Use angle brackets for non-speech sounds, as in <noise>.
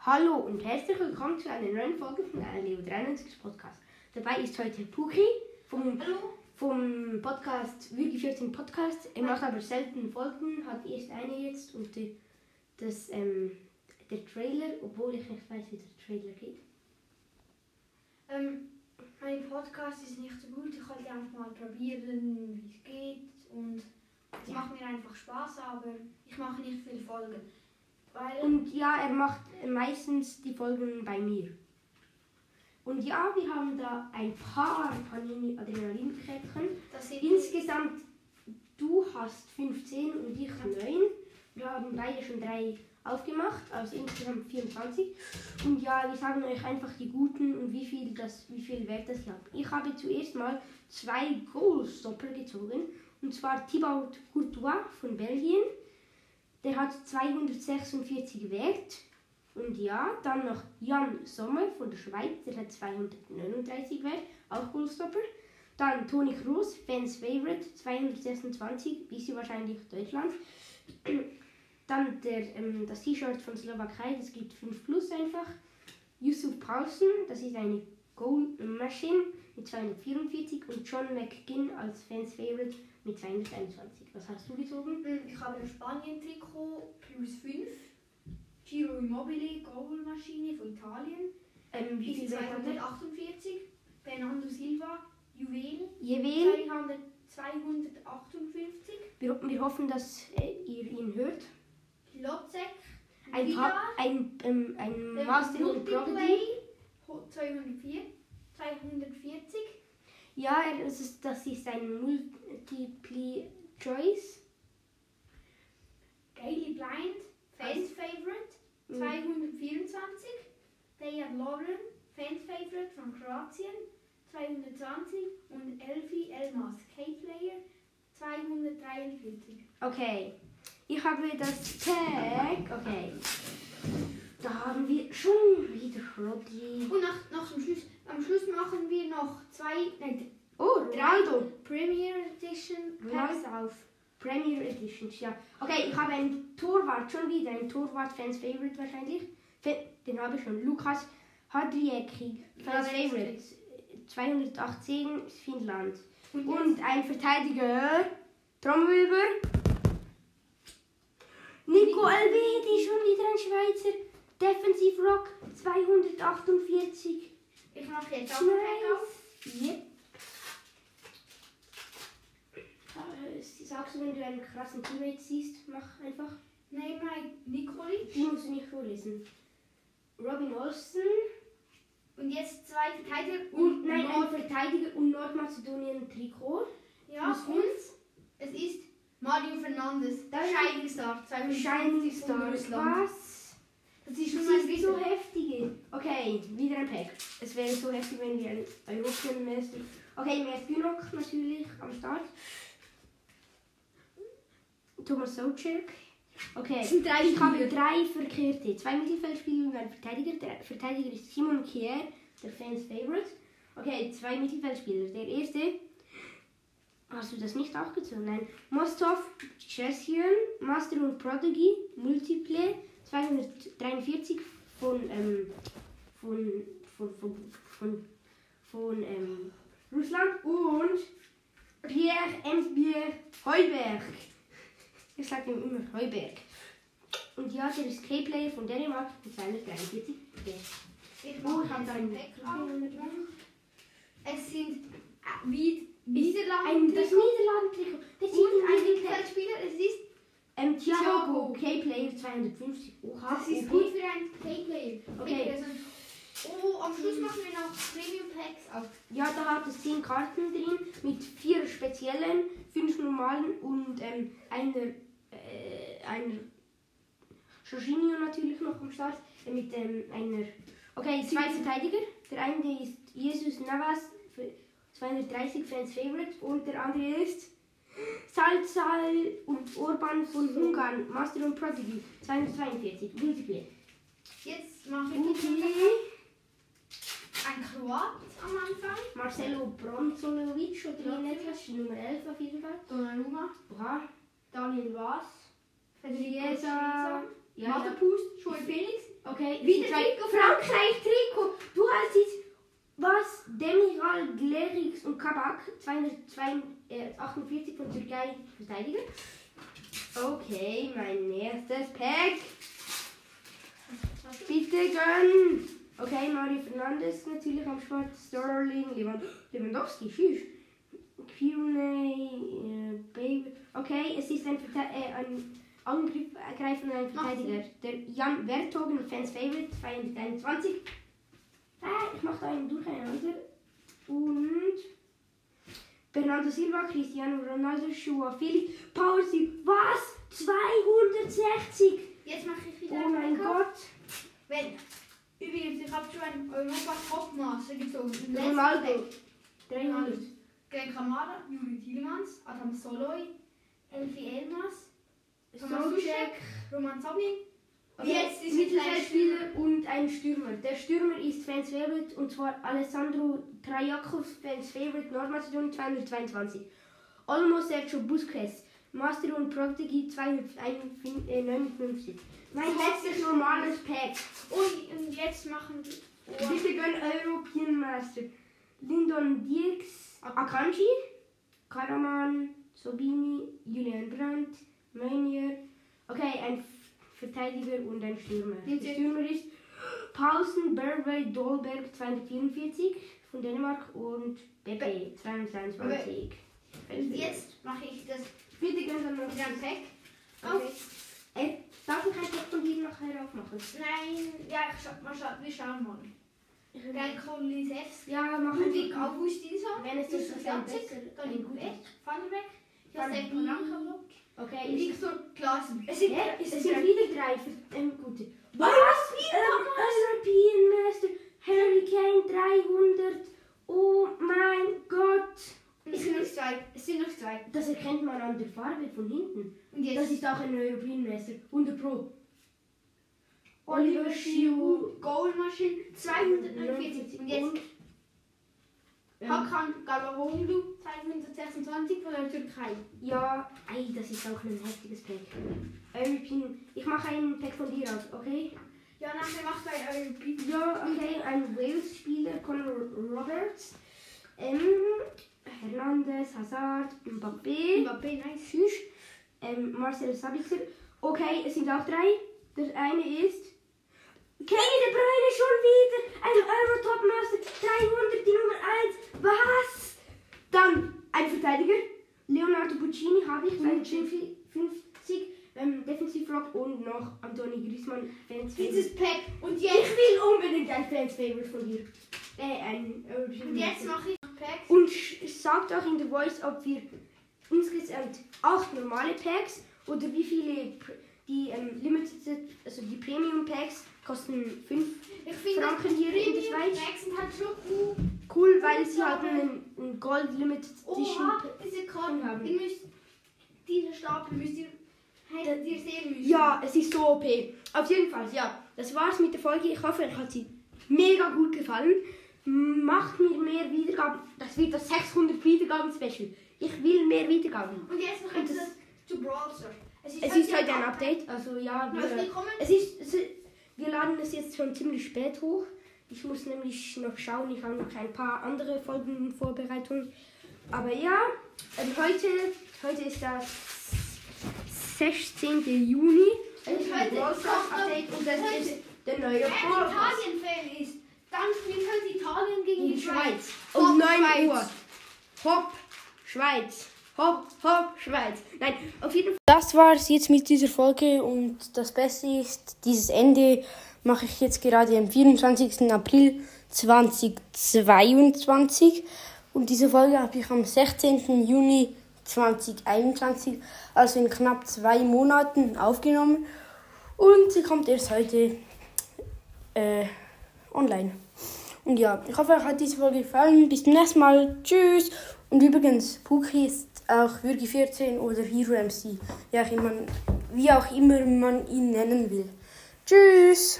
Hallo und herzlich willkommen zu einer neuen Folge von Leo 93 Podcast. Dabei ist heute Puki vom, Hallo. vom Podcast Würgi 14 Podcast. Er macht aber selten Folgen, hat erst eine jetzt und die, das, ähm, der Trailer, obwohl ich nicht weiß, wie der Trailer geht. Ähm, mein Podcast ist nicht so gut. Ich wollte einfach mal probieren, wie es geht. Und es Ja. macht mir einfach Spaß, aber ich mache nicht viele Folgen. Weil Und ja, er macht meistens die Folgen bei mir. Und ja, wir haben da ein paar Panini sind Insgesamt, du hast 15 und ich 9. Wir haben beide schon drei aufgemacht, also insgesamt 24. Und ja, wir sagen euch einfach die guten und wie viel, das, wie viel Wert das hat. Ich habe zuerst mal zwei Goalstopper gezogen. Und zwar Thibaut Courtois von Belgien. Der hat 246 Wert. Und ja, dann noch Jan Sommer von der Schweiz, der hat 239 Wert, auch Goalstopper. Dann Toni Kroos, Fans Favorite, 226, bisschen wahrscheinlich Deutschland. <clears throat> Dann der, ähm, das T-Shirt von Slowakei, das gibt 5 plus einfach. Yusuf Paulsen, das ist eine Goal Machine mit 244 und John McGinn als Fans Favorite mit 221. Was hast du gezogen? Hm, Ich habe ein Spanien-Trikot plus 5. Giro Immobile, Goalmaschine von Italien. Ähm, wie viel Wert hat er? 248. Bernardo Silva, Juwel. Juwel. 200, 258. Wir, wir hoffen, dass äh, ihr ihn hört. Lotzek. Ein, Vidal. pa ein, ähm, ein Der Master Prodigy. ho- 204, 240. Ja, das ist, das ist ein Multiple Choice. Gaily Blind, Fans Favorite, Mhm. 224. Dejan Lauren, Fans Favorite von Kroatien, 220. Und Elfi Elmas, K-Player, 243. Okay, ich habe das Tag. Okay, da haben wir schon wieder Rodri. Und nach, nach dem Schluss, am Schluss machen wir noch zwei, nein, Oh, drei Ronaldo. Premier Edition Packs auf. Premier Editions, ja. Okay, ich habe einen Torwart, schon wieder ein Torwart, Fans Favorite wahrscheinlich. Den habe ich schon. Lukas Hadriecki, Fans Ja, der ist Favorite. 218 Finnland. Und, Und ein Verteidiger, Trommelwirbel. Nico Elvedi, schon wieder ein Schweizer. Defensiv Rock, 248. ich mache jetzt auch ein Pack auf. Yep. Äh, Sagst du, wenn du einen krassen Teammate siehst, mach einfach. Neymar Nikolic. Die musst du nicht vorlesen. Robin Olsen Und jetzt zwei Verteidiger und nein, ein Nord- Verteidiger und Nordmazedonien Trikot. Ja, Plus und es ist Mario Fernandes, Das ist- Shining Star, Shining 250 Star. Was? Das ist schon mal so heftige. Okay, wieder ein Pack. Es wäre so heftig, wenn wir ein European Meister. Okay, Mertynok natürlich am Start. Thomas Socek. Okay, drei ich habe drei verkehrte. Zwei Mittelfeldspieler und ein Verteidiger. Der Verteidiger ist Simon Kier, der Fans Favorite. Okay, zwei Mittelfeldspieler. Der erste. Hast du das nicht auch gezogen? Nein. Mostov, Chessian, Master und Prodigy, Multiple, 243 von, ähm, von, von, von, von, von ähm, Russland und Pierre Embierre Heuberg. Ich sage ihm immer Heuberg. Und ja, der ist K-Player von Dänemark mit 243. Der Ich Oh, mache ein einen auf. Es sind äh, wie Niederlande ein das Niederlanden-Trikot. Das und ein Mittelfeldspieler. Es ist, ähm, Thiago. K-Player 250. Oha, das ist oh, gut für einen K-Player. Okay. Also, oh, am Schluss machen wir noch Premium Packs auf. Ja, da hat es 10 Karten drin mit vier speziellen, fünf normalen und ähm, einer, äh, einer Jorginho natürlich noch am Start. Äh, mit ähm, einer. Okay, zwei Verteidiger. Der eine ist Jesus Navas für 230 Fans Favorite und der andere ist Salzal und Orban von Ungarn, Master und Prodigy 242. Multiple. Jetzt mache ich ein Kroat am Anfang. Marcelo Bronzolovic oder wie nennt das? Nummer 11 auf jeden Fall. Donnarumma. Oha. Daniel Vaz. Federico Chiesa. Ja, ja. Matapust. Joey Felix. Okay, Wieder Trikot, Frankreich Trikot. Du hast jetzt was? Demiral, Glerix und Kabak, 248 von Türkei Verteidiger. Okay, mein erstes Pack. Bitte gönn. Okay, Mario Fernandes natürlich am Start. Sterling, Lewan- Lewandowski, tschüss. Pirney, äh, Baby. Okay, es ist ein, Verte äh, ein Angreifer und ein Verteidiger. Der Jan Vertogen, Fans Favorite, 221. Ah, ich mache da einen durcheinander. Und Bernardo Silva, Cristiano Ronaldo, Joao Felix, Paul Sil- Was? 260? Jetzt mache ich wieder Oh einen mein Pack. Gott. Wenn, übrigens, ich habe schon ein Europa-Topmaster gezogen. Ronaldo. Pack. 300. Glenn Kamara, Juri Tielemans, Adam Soloy, Elfi Elmas, Thomas Socek. Duschek, Roman Zoblin. Jetzt ist Mittelfeldspieler und ein Stürmer. Der Stürmer ist Fans Favorite und zwar Alessandro Trajakov, Fans Favorite Nordmazedonien 222. Olmo Sergio Busquets, Master und Protegi 259. Mein letztes normales Pack. Und, und jetzt machen wir. Bitte gönn European Master. Lindon Dirks, Akanji, Karaman, Sobini, Julian Brandt, Meunier. Verteidiger und ein Stürmer. Der. Stürmer ist Paulsen, Berwey, Dolberg 244 von Dänemark und Pepe 222. Und jetzt mache ich das Bitte dann wieder ein Pack. Okay. Auf. Äh, darf ich ein Pack von dir nachher aufmachen? Nein, ja, ich scha mal scha wir schauen mal. Glenn Kolisewski, Ja, mach Ludwig einfach. Augustinsson, Wenn es das Yusuf ist, dann Jacek, besser. Dani Guet, Van der Beek, Josef Van Polanka, Okay, und ist Viktor Klaassen. Es Ja, sind, es es sind wieder drei für, ähm, gute. Was? Ähm, European Master Harry Kane 300. Oh mein Gott. es sind noch zwei. Es sind noch zwei. Das erkennt man an der Farbe von hinten. Und Das jetzt ist auch ein European Master. 100 Pro. Oliver Oliver Giroud, Goalmaschine 249. Und jetzt Ähm, Hakan Galahoğlu 226 von der Türkei. ja, ey, das ist auch ein heftiges Pack. European. Ich mache einen Pack von dir aus, okay? Ja, nachher macht er European. Ja, okay, ein Wales-Spieler, Conor Roberts. Ähm, Hernandez, Hazard, Mbappé. Mbappé, nice. Tschüss. Ähm, Marcel Sabitzer. Okay, es sind auch drei. Der eine ist. Kevin De Bruyne schon wieder. Ein Euro-Top-Master. 300, die Nummer 1. Was? Dann ein Verteidiger. Leonardo Puccini habe ich. 250. Ähm, Defensive Rock und noch Antoni Griezmann. Fans Dieses Pack. Und Ich jetzt, will unbedingt ein Fans Favorite von dir. Äh, ein European und jetzt mache ich noch Packs. Und sagt auch in der Voice, ob wir insgesamt acht normale Packs oder wie viele die ähm, Limited, also die Premium Packs kosten 5 Ich finde, Franken hier in der Schweiz. Halt cool. Cool, weil sie halt einen, einen Gold Limited Edition. Oha, diese Karten. haben. Ihr müsst, diese Stapel müsst ihr, hättet ihr sehen müssen. Ja, es ist so OP. Auf jeden Fall, ja. Das war's mit der Folge. Ich hoffe, euch hat sie mega gut gefallen. Macht mir mehr Wiedergaben. Das wird das 600 Wiedergaben Special. Ich will mehr Wiedergaben. Und jetzt noch etwas zu Brawl Stars. Es Es ist heute ein Update, also ja, wir, es ist, es ist, wir laden es jetzt schon ziemlich spät hoch. Ich muss nämlich noch schauen, ich habe noch ein paar andere Folgen in Vorbereitung. Aber ja, ähm, heute, heute ist das 16. Juni. Ist ein heute Update und das heute- ist der neue Pass Italien-Fan ist, dann spielt heute Italien gegen die die Schweiz. Um Hopp, 9 Schweiz. Uhr. Hopp, Schweiz. Hopp, hopp, Schweiz. Nein, auf jeden Fall. Das war es jetzt mit dieser Folge und das Beste ist, dieses Ende mache ich jetzt gerade am 24. April 2022 und diese Folge habe ich am 16. Juni 2021, also in knapp zwei Monaten aufgenommen und sie kommt erst heute äh, online. Und ja, ich hoffe, euch hat diese Folge gefallen. Bis zum nächsten Mal. Tschüss. Und übrigens, Puki ist auch Würgi 14 oder Hero MC. Wie, man, wie auch immer man ihn nennen will. Tschüss.